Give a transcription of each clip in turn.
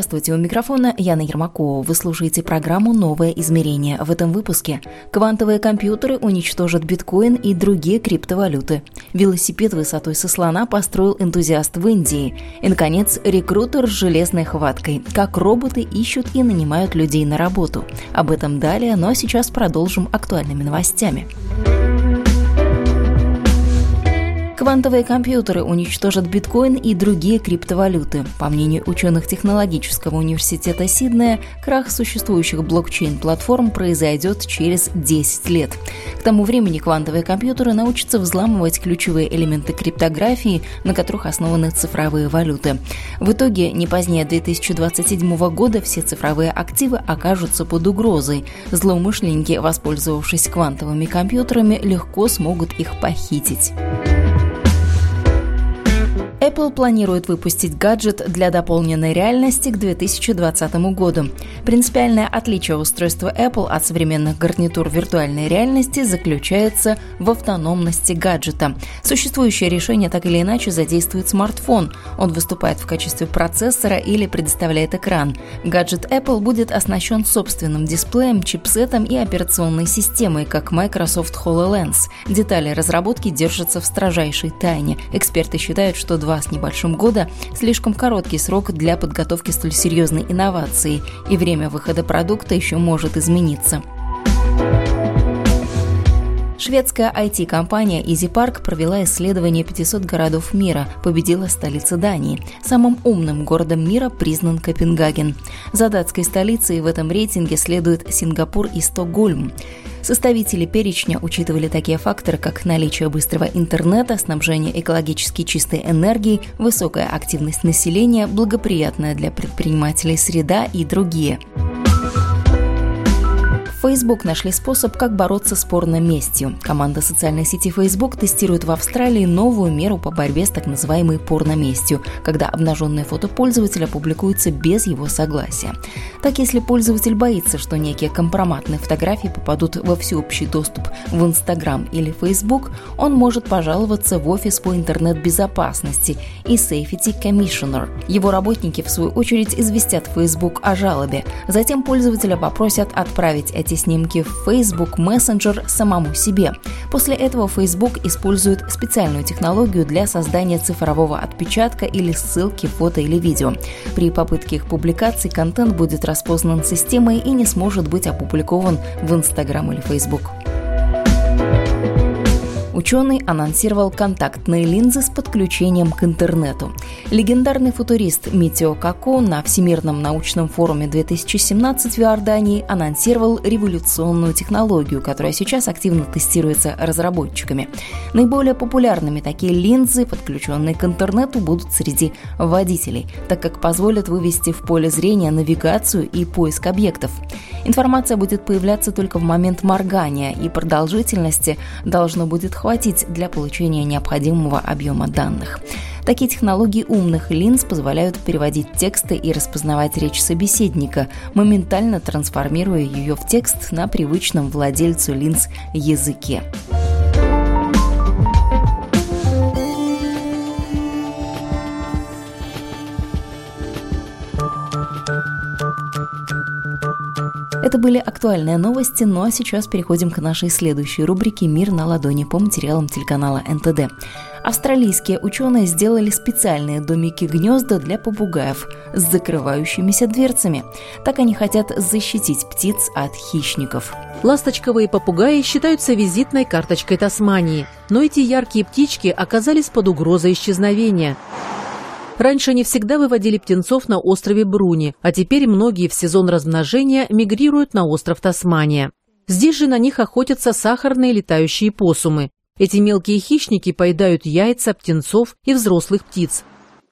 Здравствуйте, у микрофона Яна Ермакова. Вы слушаете программу «Новое измерение». В этом выпуске квантовые компьютеры уничтожат биткоин и другие криптовалюты. Велосипед высотой со слона построил энтузиаст в Индии. И, наконец, рекрутер с железной хваткой. Как роботы ищут и нанимают людей на работу. Об этом далее, но сейчас продолжим актуальными новостями. Квантовые компьютеры уничтожат биткоин и другие криптовалюты. По мнению ученых технологического университета Сиднея, крах существующих блокчейн-платформ произойдет через 10 лет. К тому времени квантовые компьютеры научатся взламывать ключевые элементы криптографии, на которых основаны цифровые валюты. В итоге, не позднее 2027 года все цифровые активы окажутся под угрозой. Злоумышленники, воспользовавшись квантовыми компьютерами, легко смогут их похитить. Apple планирует выпустить гаджет для дополненной реальности к 2020 году. Принципиальное отличие устройства Apple от современных гарнитур виртуальной реальности заключается в автономности гаджета. Существующее решение так или иначе задействует смартфон. Он выступает в качестве процессора или предоставляет экран. Гаджет Apple будет оснащен собственным дисплеем, чипсетом и операционной системой, как Microsoft HoloLens. Детали разработки держатся в строжайшей тайне. Эксперты считают, что два с небольшим года – слишком короткий срок для подготовки столь серьезной инновации, и время выхода продукта еще может измениться. Шведская IT-компания EasyPark провела исследование 500 городов мира, победила столица Дании. Самым умным городом мира признан Копенгаген. За датской столицей в этом рейтинге следуют Сингапур и Стокгольм. Составители перечня учитывали такие факторы, как наличие быстрого интернета, снабжение экологически чистой энергией, высокая активность населения, благоприятная для предпринимателей среда и другие. Facebook нашли способ, как бороться с порноместью. Команда социальной сети Facebook тестирует в Австралии новую меру по борьбе с так называемой порноместью, когда обнаженные фото пользователя публикуются без его согласия. Так, если пользователь боится, что некие компроматные фотографии попадут во всеобщий доступ в Instagram или Facebook, он может пожаловаться в офис по интернет-безопасности и Safety Commissioner. Его работники, в свою очередь, известят Facebook о жалобе. Затем пользователя попросят отправить эти снимки в Facebook Messenger самому себе. После этого Facebook использует специальную технологию для создания цифрового отпечатка или ссылки, фото или видео. При попытке их публикации контент будет распознан системой и не сможет быть опубликован в Instagram или Facebook. Ученый анонсировал контактные линзы с подключением к интернету. Легендарный футурист Митио Како на Всемирном научном форуме 2017 в Иордании анонсировал революционную технологию, которая сейчас активно тестируется разработчиками. Наиболее популярными такие линзы, подключенные к интернету, будут среди водителей, так как позволят вывести в поле зрения навигацию и поиск объектов. Информация будет появляться только в момент моргания, и продолжительности должно будет хватить хватить для получения необходимого объема данных. Такие технологии умных линз позволяют переводить тексты и распознавать речь собеседника, моментально трансформируя ее в текст на привычном владельцу линз языке. Это были актуальные новости, ну а сейчас переходим к нашей следующей рубрике «Мир на ладони» по материалам телеканала НТД. Австралийские ученые сделали специальные домики-гнезда для попугаев с закрывающимися дверцами. Так они хотят защитить птиц от хищников. Ласточковые попугаи считаются визитной карточкой Тасмании, но эти яркие птички оказались под угрозой исчезновения. Раньше не всегда выводили птенцов на острове Бруни, а теперь многие в сезон размножения мигрируют на остров Тасмания. Здесь же на них охотятся сахарные летающие посумы. Эти мелкие хищники поедают яйца, птенцов и взрослых птиц.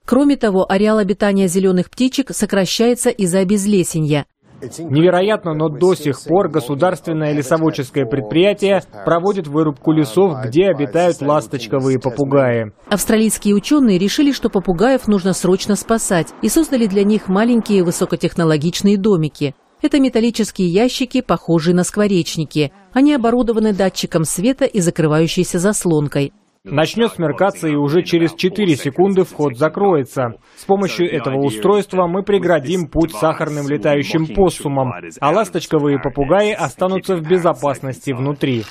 Кроме того, ареал обитания зеленых птичек сокращается из-за обезлесения. Невероятно, но до сих пор государственное лесоводческое предприятие проводит вырубку лесов, где обитают ласточковые попугаи. Австралийские ученые решили, что попугаев нужно срочно спасать и создали для них маленькие высокотехнологичные домики. Это металлические ящики, похожие на скворечники. Они оборудованы датчиком света и закрывающейся заслонкой. Начнет смеркаться и уже через 4 секунды вход закроется. С помощью этого устройства мы преградим путь сахарным летающим поссумам, а ласточковые попугаи останутся в безопасности внутри.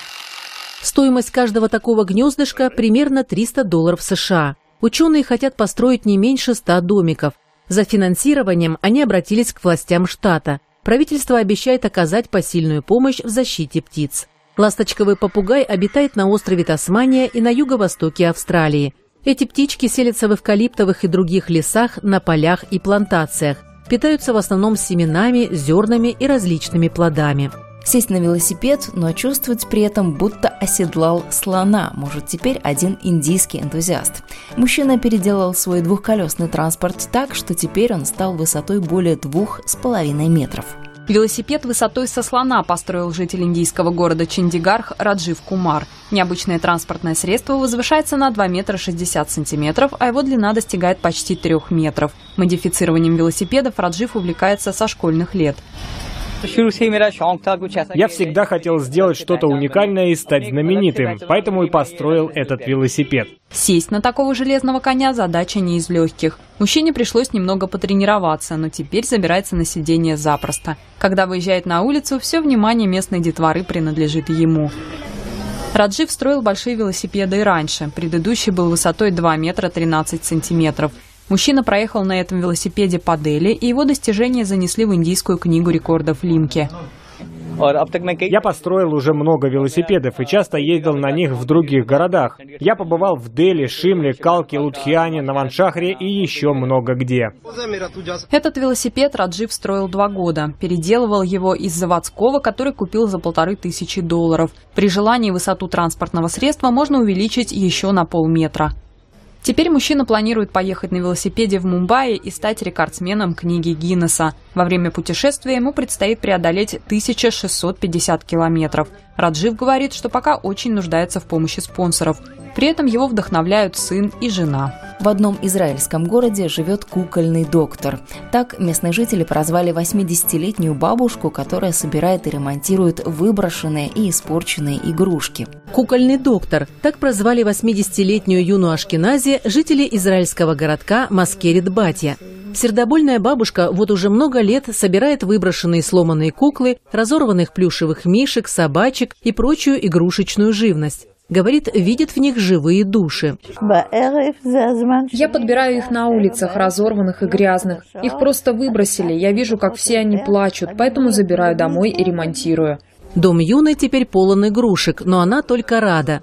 Стоимость каждого такого гнездышка примерно 300 долларов США. Ученые хотят построить не меньше 100 домиков. За финансированием они обратились к властям штата. Правительство обещает оказать посильную помощь в защите птиц. Ласточковый попугай обитает на острове Тасмания и на юго-востоке Австралии. Эти птички селятся в эвкалиптовых и других лесах, на полях и плантациях. Питаются в основном семенами, зернами и различными плодами. Сесть на велосипед, но чувствовать при этом, будто оседлал слона, может теперь один индийский энтузиаст. Мужчина переделал свой двухколесный транспорт так, что теперь он стал высотой более двух с половиной метров. Велосипед высотой со слона построил житель индийского города Чандигарх Раджив Кумар. Необычное транспортное средство возвышается на 2 метра 60 сантиметров, а его длина достигает почти 3 метров. Модифицированием велосипедов Раджив увлекается со школьных лет. Я всегда хотел сделать что-то уникальное и стать знаменитым, поэтому и построил этот велосипед. Сесть на такого железного коня задача не из легких. Мужчине пришлось немного потренироваться, но теперь забирается на сиденье запросто. Когда выезжает на улицу, все внимание местной детворы принадлежит ему. Раджив строил большие велосипеды и раньше. Предыдущий был высотой 2 метра 13 сантиметров. Мужчина проехал на этом велосипеде по Дели, и его достижения занесли в индийскую книгу рекордов Лимки. Я построил уже много велосипедов и часто ездил на них в других городах. Я побывал в Дели, Шимле, Калке, Лудхиане, Наваншахре и еще много где. Этот велосипед Раджив строил два года. Переделывал его из заводского, который купил за полторы тысячи долларов. При желании высоту транспортного средства можно увеличить еще на полметра. Теперь мужчина планирует поехать на велосипеде в Мумбаи и стать рекордсменом книги Гиннесса. Во время путешествия ему предстоит преодолеть 1650 километров. Раджив говорит, что пока очень нуждается в помощи спонсоров. При этом его вдохновляют сын и жена. В одном израильском городе живет кукольный доктор. Так местные жители прозвали 80-летнюю бабушку, которая собирает и ремонтирует выброшенные и испорченные игрушки. Кукольный доктор. Так прозвали 80-летнюю Юну Ашкенази жители израильского городка Маскерит-Батья. Сердобольная бабушка вот уже много лет собирает выброшенные сломанные куклы, разорванных плюшевых мишек, собачек и прочую игрушечную живность. Говорит, видит в них живые души. Я подбираю их на улицах, разорванных и грязных. Их просто выбросили. Я вижу, как все они плачут, поэтому забираю домой и ремонтирую. Дом Юны теперь полон игрушек, но она только рада.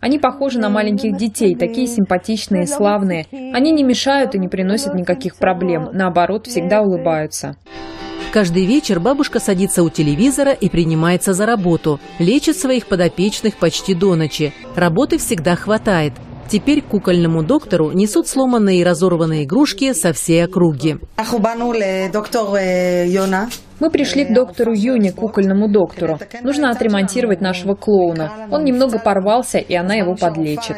Они похожи на маленьких детей, такие симпатичные, славные. Они не мешают и не приносят никаких проблем. Наоборот, всегда улыбаются. Каждый вечер бабушка садится у телевизора и принимается за работу. Лечит своих подопечных почти до ночи. Работы всегда хватает. Теперь к кукольному доктору несут сломанные и разорванные игрушки со всей округи. Мы пришли к доктору Юне, кукольному доктору. Нужно отремонтировать нашего клоуна. Он немного порвался, и она его подлечит.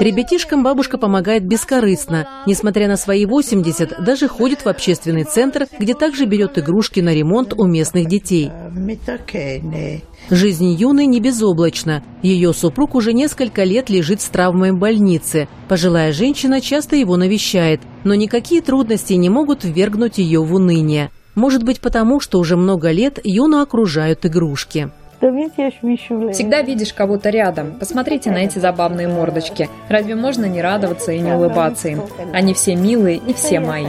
Ребятишкам бабушка помогает бескорыстно. Несмотря на свои 80, даже ходит в общественный центр, где также берет игрушки на ремонт у местных детей. Жизнь Юны не безоблачна. Ее супруг уже несколько лет лежит с травмой в больнице. Пожилая женщина часто его навещает, но никакие трудности не могут ввергнуть ее в уныние. Может быть потому, что уже много лет Юну окружают игрушки. Всегда видишь кого-то рядом. Посмотрите на эти забавные мордочки. Разве можно не радоваться и не улыбаться им? Они все милые и все мои.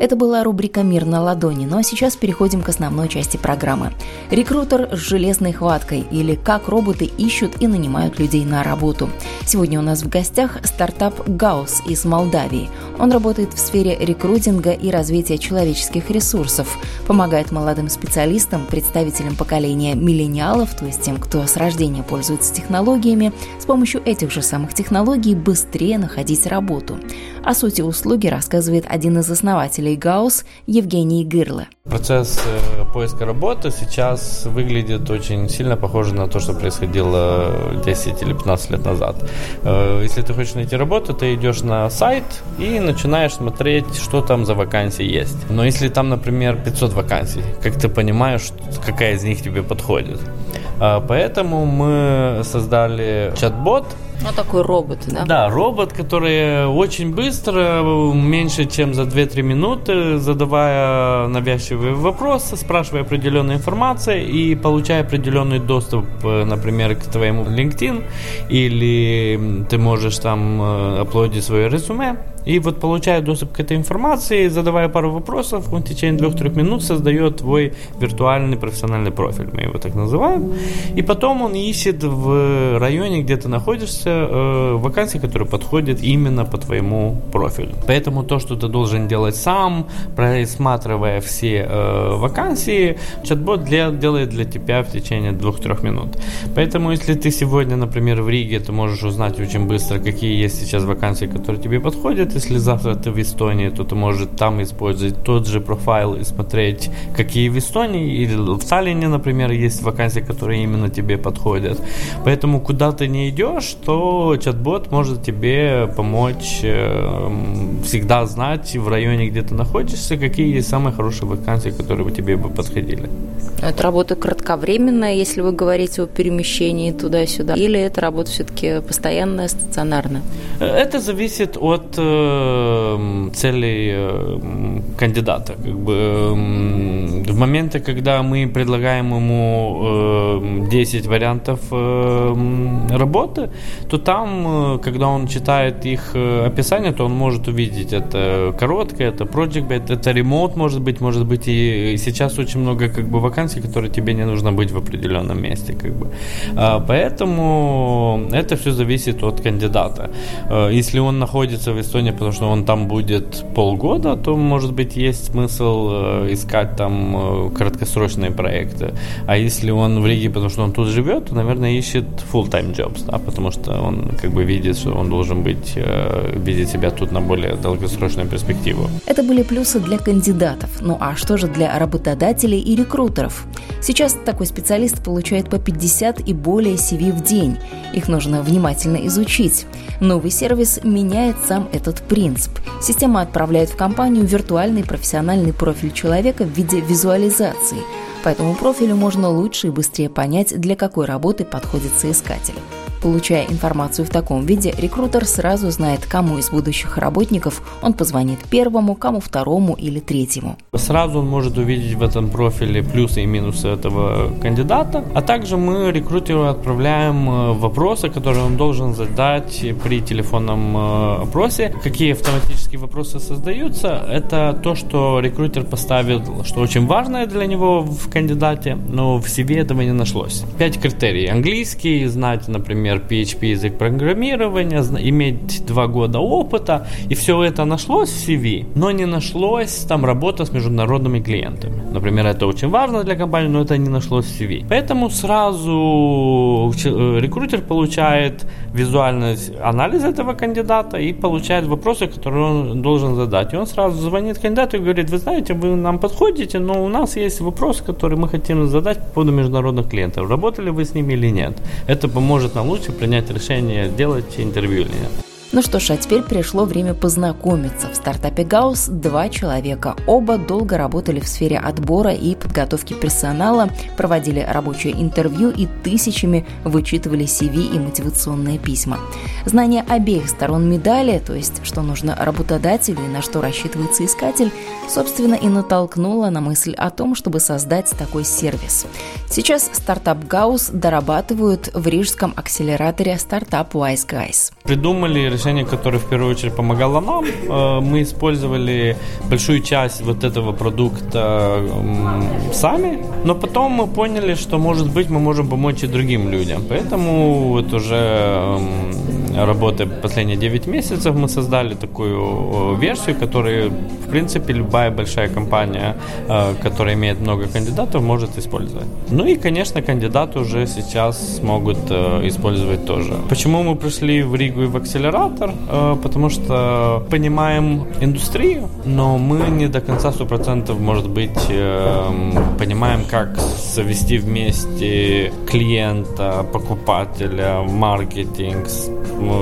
Это была рубрика «Мир на ладони», но сейчас переходим к основной части программы. Рекрутер с железной хваткой или как роботы ищут и нанимают людей на работу. Сегодня у нас в гостях стартап «Гаус» из Молдавии. Он работает в сфере рекрутинга и развития человеческих ресурсов, помогает молодым специалистам, представителям поколения миллениалов, то есть тем, кто с рождения пользуется технологиями, с помощью этих же самых технологий быстрее находить работу. О сути услуги рассказывает один из основателей Гаус Евгений Гырло. Процесс э, поиска работы сейчас выглядит очень сильно похоже на то, что происходило 10 или 15 лет назад. Э, если ты хочешь найти работу, ты идешь на сайт и начинаешь смотреть, что там за вакансии есть. Но если там, например, 500 вакансий, как ты понимаешь, какая из них тебе подходит? Э, поэтому мы создали чат-бот, ну, такой робот, да? Да, робот, который очень быстро, меньше чем за 2-3 минуты, задавая навязчивые вопросы, спрашивая определенную информацию и получая определенный доступ, э, например, к твоему LinkedIn, или ты можешь там э, аплодить свое резюме, и вот получая доступ к этой информации, задавая пару вопросов, он в течение двух-трех минут создает твой виртуальный профессиональный профиль, мы его так называем. И потом он ищет в районе, где ты находишься, э, вакансии, которые подходят именно по твоему профилю. Поэтому то, что ты должен делать сам, просматривая все э, вакансии, чат-бот для, делает для тебя в течение двух-трех минут. Поэтому, если ты сегодня, например, в Риге, ты можешь узнать очень быстро, какие есть сейчас вакансии, которые тебе подходят, будет, если завтра ты в Эстонии, то ты можешь там использовать тот же профайл и смотреть, какие в Эстонии или в Таллине, например, есть вакансии, которые именно тебе подходят. Поэтому куда ты не идешь, то чат-бот может тебе помочь э, всегда знать в районе, где ты находишься, какие есть самые хорошие вакансии, которые бы тебе бы подходили. Это работа кратковременная, если вы говорите о перемещении туда-сюда, или это работа все-таки постоянная, стационарная? Это зависит от э, целей э, кандидата. Как бы, эм, в моменты, когда мы предлагаем ему 10 э, вариантов эм, работы, то там, э, когда он читает их описание, то он может увидеть это короткое, это project, это ремонт, может быть, может быть и сейчас очень много как бы вакансий, которые тебе не нужно быть в определенном месте, как бы. А, поэтому это все зависит от кандидата. Если он находится в Эстонии Эстонии, потому что он там будет полгода, то, может быть, есть смысл э, искать там э, краткосрочные проекты. А если он в Риге, потому что он тут живет, то, наверное, ищет full-time jobs, да, потому что он как бы видит, что он должен быть, э, видеть себя тут на более долгосрочную перспективу. Это были плюсы для кандидатов. Ну а что же для работодателей и рекрутеров? Сейчас такой специалист получает по 50 и более CV в день. Их нужно внимательно изучить. Новый сервис меняет сам этот принцип. Система отправляет в компанию виртуальный профессиональный профиль человека в виде визуализации. По этому профилю можно лучше и быстрее понять, для какой работы подходит соискатель. Получая информацию в таком виде, рекрутер сразу знает, кому из будущих работников он позвонит первому, кому второму или третьему. Сразу он может увидеть в этом профиле плюсы и минусы этого кандидата, а также мы рекрутеру отправляем э, вопросы, которые он должен задать при телефонном э, опросе. Какие автоматические вопросы создаются? Это то, что рекрутер поставил, что очень важное для него в кандидате, но в CV этого не нашлось. Пять критерий. Английский, знать, например, например, PHP язык программирования, иметь два года опыта, и все это нашлось в CV, но не нашлось там работа с международными клиентами. Например, это очень важно для компании, но это не нашлось в CV. Поэтому сразу э, рекрутер получает визуальный анализ этого кандидата и получает вопросы, которые он должен задать. И он сразу звонит кандидату и говорит, вы знаете, вы нам подходите, но у нас есть вопрос, который мы хотим задать по поводу международных клиентов. Работали вы с ними или нет? Это поможет нам лучше принять решение, делать интервью или нет. Ну что ж, а теперь пришло время познакомиться. В стартапе Гаус два человека. Оба долго работали в сфере отбора и подготовки персонала, проводили рабочее интервью и тысячами вычитывали CV и мотивационные письма. Знание обеих сторон медали, то есть что нужно работодателю и на что рассчитывается искатель, собственно и натолкнуло на мысль о том, чтобы создать такой сервис. Сейчас стартап Гаус дорабатывают в рижском акселераторе стартап Wise Guys. Придумали решение, которое в первую очередь помогало нам. Э, мы использовали большую часть вот этого продукта сами, но потом мы поняли, что, может быть, мы можем помочь и другим людям. Поэтому вот уже работая последние 9 месяцев, мы создали такую версию, которую, в принципе, любая большая компания, э, которая имеет много кандидатов, может использовать. Ну и, конечно, кандидаты уже сейчас смогут э, использовать тоже. Почему мы пришли в Ригу и в акселератор? Э, потому что понимаем индустрию, но мы не до конца 100% может быть понимаем, как совести вместе клиента, покупателя, маркетинг,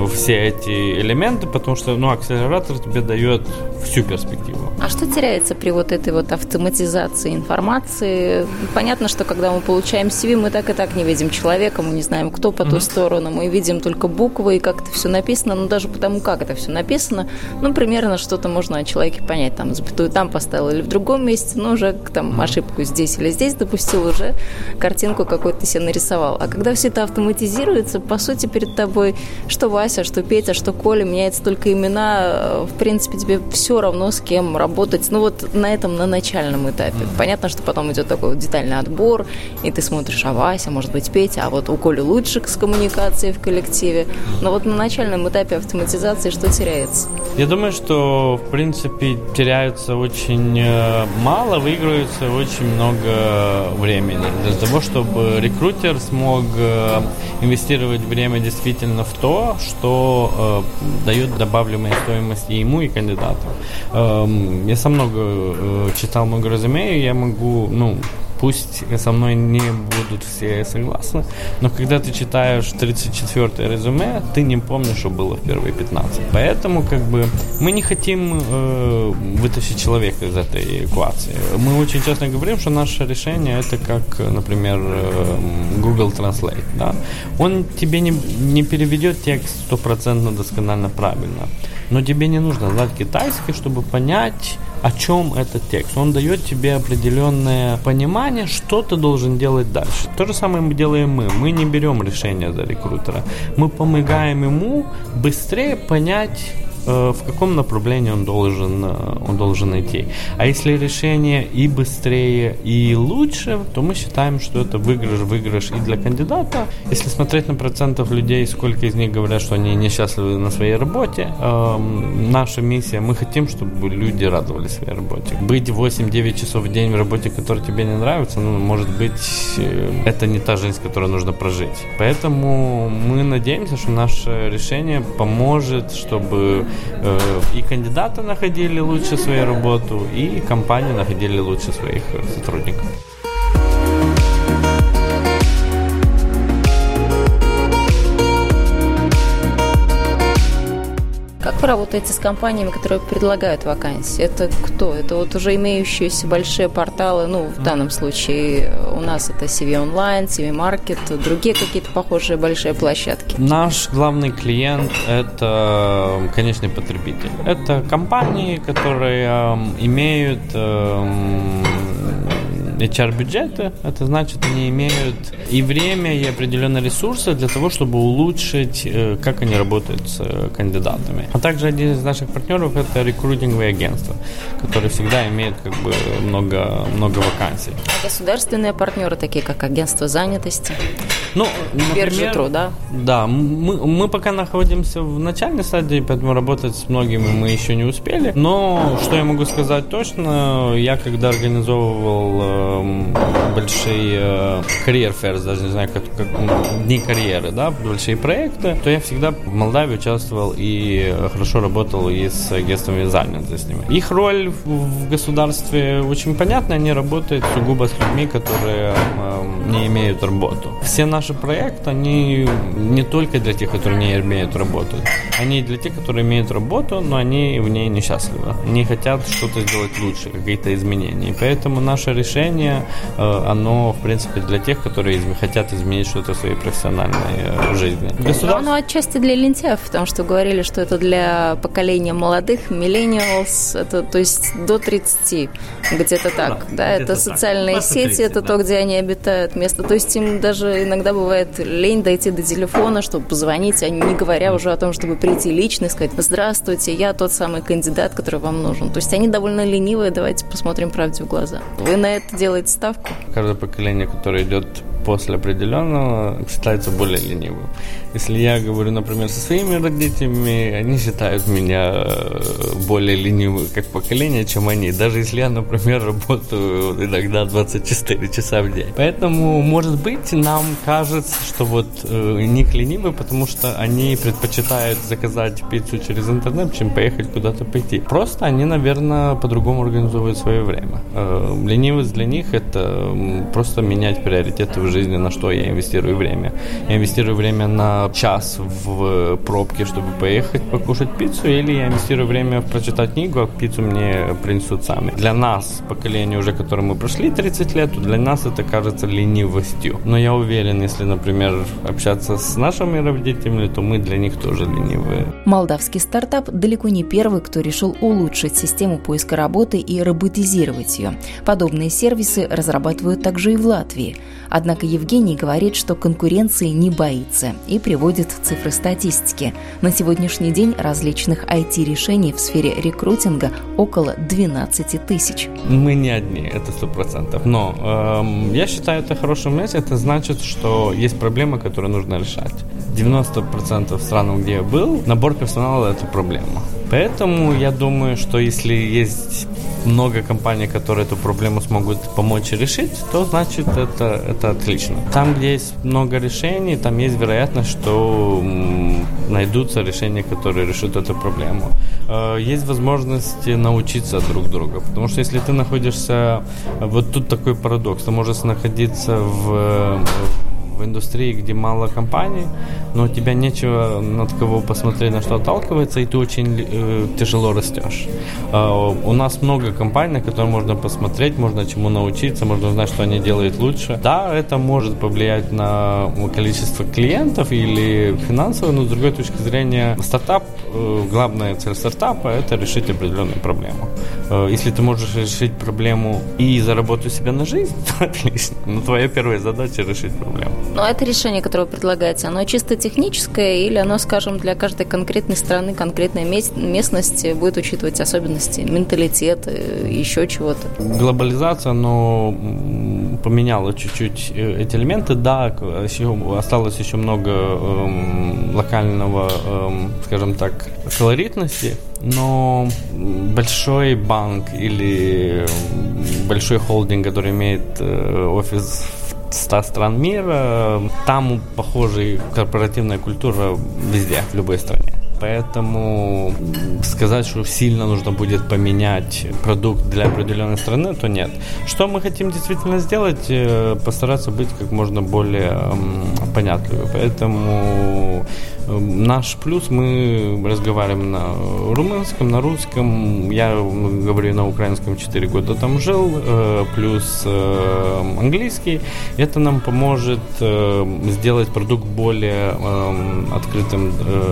все эти элементы, потому что ну, акселератор тебе дает всю перспективу. А что теряется при вот этой вот автоматизации информации? Понятно, что когда мы получаем CV, мы так и так не видим человека, мы не знаем, кто по mm-hmm. ту сторону, мы видим только буквы и как это все написано, но даже потому, как это все написано, ну, примерно что-то можно о человеке понять, там, запятую там поставил или в другом месте, но уже там ошибку здесь или здесь допустил, уже картинку какую-то себе нарисовал. А когда все это автоматизируется, по сути, перед тобой что Вася, что Петя, что Коля, меняются только имена, в принципе, тебе все равно с кем работать. Ну вот на этом, на начальном этапе. Понятно, что потом идет такой вот детальный отбор, и ты смотришь, а Вася, может быть, Петя, а вот у Коли лучше с коммуникацией в коллективе. Но вот на начальном этапе автоматизации что теряется? Я думаю, что, в принципе, теряются очень э, мало, выигрывается очень много времени. Для того, чтобы рекрутер смог э, инвестировать время действительно в то, что э, дает добавляемую стоимость и ему, и кандидату. Я сам много э, читал много резюме, я могу, ну, пусть со мной не будут все согласны, но когда ты читаешь 34-е резюме, ты не помнишь, что было в первые 15. Поэтому как бы мы не хотим э, вытащить человека из этой эквации. Мы очень часто говорим, что наше решение это как, например, э, Google Translate. Да? Он тебе не, не переведет текст стопроцентно досконально правильно, но тебе не нужно знать китайский, чтобы понять, о чем этот текст. Он дает тебе определенное понимание, что ты должен делать дальше. То же самое мы делаем мы. Мы не берем решение за рекрутера. Мы помогаем ему быстрее понять в каком направлении он должен, э, он должен идти. А если решение и быстрее, и лучше, то мы считаем, что это выигрыш, выигрыш и для кандидата. Если смотреть на процентов людей, сколько из них говорят, что они несчастливы на своей работе, эм, наша миссия, мы хотим, чтобы люди радовались своей работе. Быть 8-9 часов в день в работе, которая тебе не нравится, ну, может быть, э, это не та жизнь, которую нужно прожить. Поэтому мы надеемся, что наше решение поможет, чтобы Э, и кандидаты находили лучше свою работу, и компании находили лучше своих сотрудников. Вы работаете с компаниями, которые предлагают вакансии? Это кто? Это вот уже имеющиеся большие порталы, ну, в данном случае у нас это CV Online, CV Market, другие какие-то похожие большие площадки? Наш главный клиент – это конечный потребитель. Это компании, которые э, имеют э, HR-бюджеты, это значит, они имеют и время, и определенные ресурсы для того, чтобы улучшить, э, как они работают с э, кандидатами. А также один из наших партнеров это рекрутинговые агентства, которые всегда имеют как бы много, много вакансий. А государственные партнеры, такие как агентство занятости? Ну, например, труда. Да, мы, мы пока находимся в начальной стадии, поэтому работать с многими мы еще не успели. Но что я могу сказать точно, я когда организовывал э, большие карьер э, ферс, даже не знаю, как, как дни карьеры, да, большие проекты, то я всегда в Молдавии участвовал и хорошо работал и с агентствами занятости. Их роль в государстве очень понятна, они работают сугубо с людьми, которые э, не имеют работу. Все наши проекты, они не только для тех, которые не имеют работу, они для тех, которые имеют работу, но они в ней несчастливы. Они хотят что-то сделать лучше, какие-то изменения. И поэтому наше решение обучение, э, оно, в принципе, для тех, которые хотят изменить что-то в своей профессиональной э, жизни. Государство... Оно отчасти для лентяев, потому что говорили, что это для поколения молодых, millennials, это, то есть до 30, где-то так. Да, да это социальные так. сети, 30, это да. то, где они обитают, место. То есть им даже иногда бывает лень дойти до телефона, чтобы позвонить, а не говоря уже о том, чтобы прийти лично и сказать «Здравствуйте, я тот самый кандидат, который вам нужен». То есть они довольно ленивые, давайте посмотрим правде в глаза. Вы на это делаете ставку? Каждое поколение, которое идет после определенного считается более ленивым. Если я говорю, например, со своими родителями, они считают меня э, более ленивым как поколение, чем они. Даже если я, например, работаю иногда 24 часа в день. Поэтому, может быть, нам кажется, что вот э, них ленивы, потому что они предпочитают заказать пиццу через интернет, чем поехать куда-то пойти. Просто они, наверное, по-другому организовывают свое время. Э, ленивость для них это просто менять приоритеты в жизни, на что я инвестирую время. Я инвестирую время на час в пробке, чтобы поехать покушать пиццу, или я инвестирую время прочитать книгу, а пиццу мне принесут сами. Для нас, поколение уже, которое мы прошли 30 лет, для нас это кажется ленивостью. Но я уверен, если, например, общаться с нашими родителями, то мы для них тоже ленивые. Молдавский стартап далеко не первый, кто решил улучшить систему поиска работы и роботизировать ее. Подобные сервисы разрабатывают также и в Латвии. Однако Евгений говорит, что конкуренции не боится и приводит цифры статистики. На сегодняшний день различных IT-решений в сфере рекрутинга около 12 тысяч. Мы не одни, это сто процентов. Но эм, я считаю это хорошим месте. Это значит, что есть проблема, которую нужно решать. 90% стран, где я был, набор персонала – это проблема. Поэтому я думаю, что если есть много компаний, которые эту проблему смогут помочь решить, то значит это, это отлично. Там, где есть много решений, там есть вероятность, что найдутся решения, которые решат эту проблему. Э, есть возможность научиться друг друга, потому что если ты находишься... Вот тут такой парадокс. Ты можешь находиться в в индустрии, где мало компаний, но у тебя нечего над кого посмотреть, на что отталкивается, и ты очень э, тяжело растешь. Э, у нас много компаний, на которые можно посмотреть, можно чему научиться, можно узнать, что они делают лучше. Да, это может повлиять на количество клиентов или финансово, но с другой точки зрения, стартап, э, главная цель стартапа – это решить определенную проблему. Э, если ты можешь решить проблему и заработать себе на жизнь, отлично. Но твоя первая задача – решить проблему. Но это решение, которое предлагается, оно чисто техническое или оно, скажем, для каждой конкретной страны, конкретной местности будет учитывать особенности, менталитет, еще чего-то? Глобализация, оно поменяла чуть-чуть э, эти элементы. Да, осталось еще много эм, локального, эм, скажем так, колоритности, но большой банк или большой холдинг, который имеет э, офис 100 стран мира. Там похожая корпоративная культура везде, в любой стране. Поэтому сказать, что сильно нужно будет поменять продукт для определенной страны, то нет. Что мы хотим действительно сделать? Э, постараться быть как можно более понятливым. Поэтому Наш плюс, мы разговариваем на румынском, на русском. Я говорю на украинском 4 года там жил, э, плюс э, английский. Это нам поможет э, сделать продукт более открытым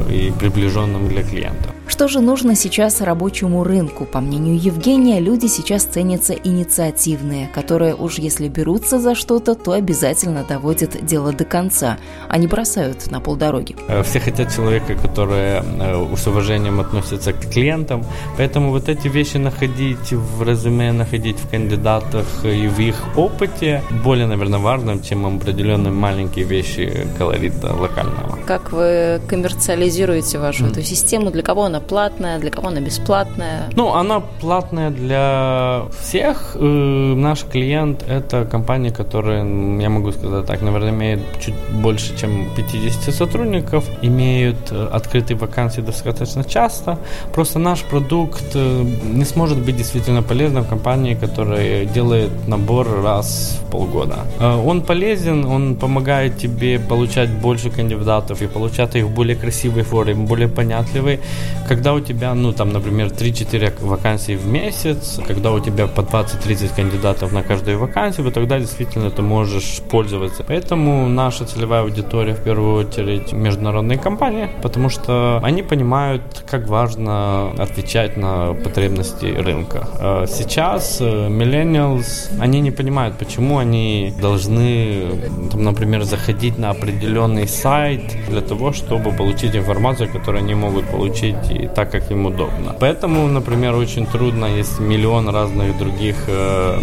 и приближенным для клиента. Что же нужно сейчас рабочему рынку? По мнению Евгения, люди сейчас ценятся инициативные, которые уж если берутся за что-то, то обязательно доводят дело до конца, а не бросают на полдороги. Все хотят человека, который э, с уважением относится к клиентам, поэтому вот эти вещи находить в резюме, находить в кандидатах и в их опыте более, наверное, важным, чем определенные маленькие вещи колорита локального. Как вы коммерциализируете вашу mm. эту систему? Для кого она платная, для кого она бесплатная? Ну, она платная для всех. Э, наш клиент – это компания, которая, я могу сказать так, наверное, имеет чуть больше, чем 50 сотрудников, имеют э, открытые вакансии достаточно часто. Просто наш продукт э, не сможет быть действительно полезным в компании, которая делает набор раз в полгода. Он полезен, он помогает тебе получать больше кандидатов и получать их в более красивой форме, более понятливой, как Когда у тебя, ну, там, например, 3-4 вакансии в месяц, когда у тебя по 20-30 кандидатов на каждую вакансию, вот тогда действительно ты можешь пользоваться. Поэтому наша целевая аудитория в первую очередь международные компании, потому что они понимают, как важно отвечать на потребности рынка. А сейчас э, millennials, они не понимают, почему они должны, там, например, заходить на определенный сайт для того, чтобы получить информацию, которую они могут получить и так, как им удобно. Поэтому, например, очень трудно, есть миллион разных других э,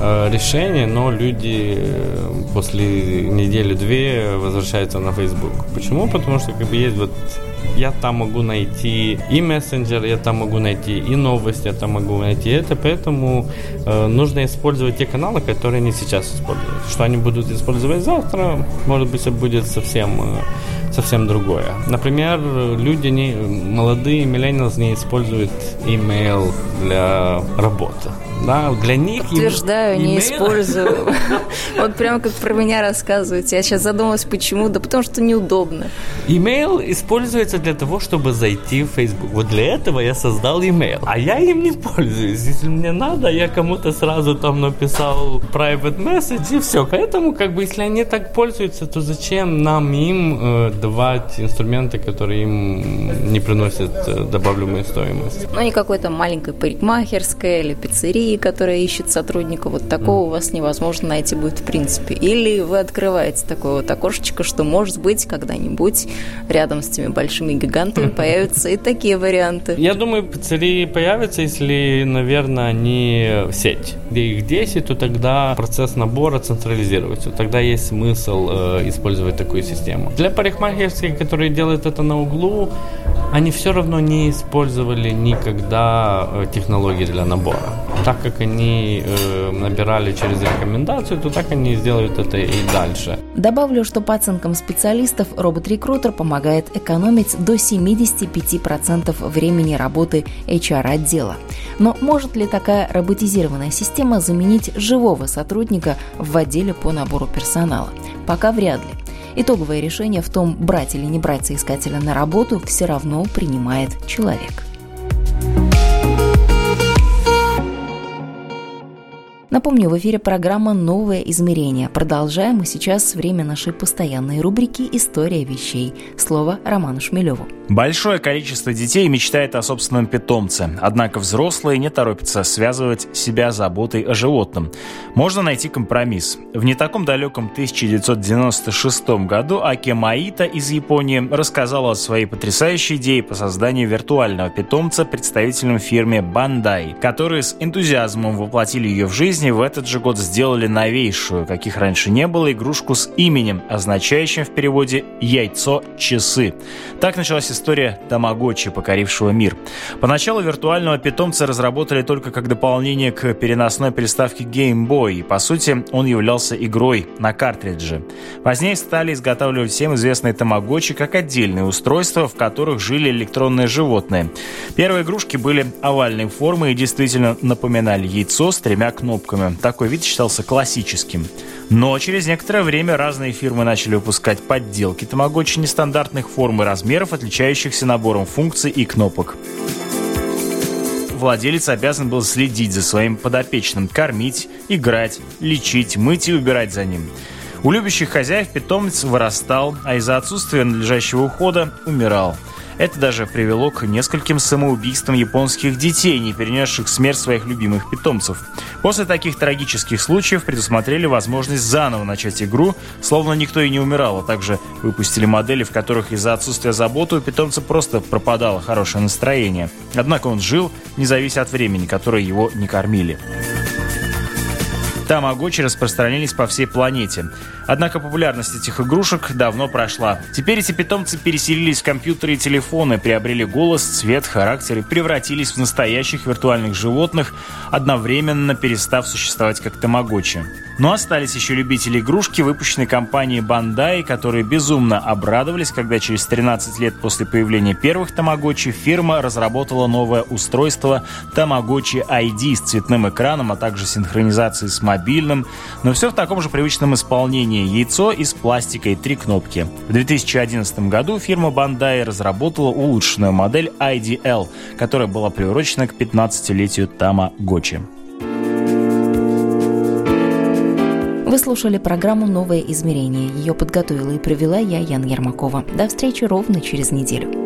э, решений, но люди э, после недели-две возвращаются на Facebook. Почему? Потому что как бы есть вот я там могу найти и мессенджер, я там могу найти и новости, я там могу найти это, поэтому э, нужно использовать те каналы, которые они сейчас используют. Что они будут использовать завтра, может быть, это будет совсем э, совсем другое. Например, люди не, молодые millennials не используют email для работы. Да, для них... Утверждаю, не использую. Вот прямо как про меня рассказываете. Я сейчас задумалась, почему. Да потому что неудобно. Email используется для того, чтобы зайти в Facebook. Вот для этого я создал email. А я им не пользуюсь. Если мне надо, я кому-то сразу там написал private message и все. Поэтому, как бы, если они так пользуются, то зачем нам им э, давать инструменты, которые им не приносят э, добавляемую стоимость? Ну, не какой-то маленькой парикмахерской или пиццерии, которая ищет сотрудника. Вот такого mm. у вас невозможно найти будет в принципе. Или вы открываете такое вот окошечко, что может быть когда-нибудь рядом с теми большими гигантами появятся и такие варианты. Я думаю, пиццерии появятся, если, наверное, они сеть. Где их 10, то тогда процесс набора централизируется. Тогда есть смысл э, использовать такую систему. Для парикмахерских, которые делают это на углу, они все равно не использовали никогда э, технологии для набора. Так как они э, набирали через рекомендацию, то так они сделают это и дальше. Добавлю, что по оценкам специалистов робот-рекрутер помогает экономить до 75% времени работы HR-отдела. Но может ли такая роботизированная система заменить живого сотрудника в отделе по набору персонала? Пока вряд ли. Итоговое решение в том, брать или не брать соискателя на работу, все равно принимает человек. Напомню, в эфире программа «Новое измерение». Продолжаем мы сейчас время нашей постоянной рубрики «История вещей». Слово Роману Шмелеву. Большое количество детей мечтает о собственном питомце, однако взрослые не торопятся связывать себя заботой о животном. Можно найти компромисс. В не таком далеком 1996 году Аки Маита из Японии рассказала о своей потрясающей идее по созданию виртуального питомца представителям фирме Bandai, которые с энтузиазмом воплотили ее в жизнь и в этот же год сделали новейшую, каких раньше не было, игрушку с именем, означающим в переводе «яйцо-часы». Так началась история Тамагочи, покорившего мир. Поначалу виртуального питомца разработали только как дополнение к переносной приставке Game Boy, и по сути он являлся игрой на картридже. Позднее стали изготавливать всем известные Тамагочи как отдельные устройства, в которых жили электронные животные. Первые игрушки были овальной формы и действительно напоминали яйцо с тремя кнопками. Такой вид считался классическим. Но через некоторое время разные фирмы начали выпускать подделки Тамагочи нестандартных форм и размеров, отличающихся набором функций и кнопок владелец обязан был следить за своим подопечным, кормить, играть, лечить, мыть и убирать за ним. У любящих хозяев питомец вырастал, а из-за отсутствия надлежащего ухода умирал – это даже привело к нескольким самоубийствам японских детей, не перенесших смерть своих любимых питомцев. После таких трагических случаев предусмотрели возможность заново начать игру, словно никто и не умирал, а также выпустили модели, в которых из-за отсутствия заботы у питомца просто пропадало хорошее настроение. Однако он жил, не завися от времени, которое его не кормили. Тамагочи распространились по всей планете. Однако популярность этих игрушек давно прошла. Теперь эти питомцы переселились в компьютеры и телефоны, приобрели голос, цвет, характер и превратились в настоящих виртуальных животных, одновременно перестав существовать как тамагочи. Но остались еще любители игрушки, выпущенной компанией Bandai, которые безумно обрадовались, когда через 13 лет после появления первых тамагочи фирма разработала новое устройство Tamagotchi ID с цветным экраном, а также синхронизацией с мобильным мобильным, но все в таком же привычном исполнении. Яйцо из пластика и три кнопки. В 2011 году фирма Bandai разработала улучшенную модель IDL, которая была приурочена к 15-летию Тамагочи. Вы слушали программу «Новое измерение». Ее подготовила и провела я, Ян Ермакова. До встречи ровно через неделю.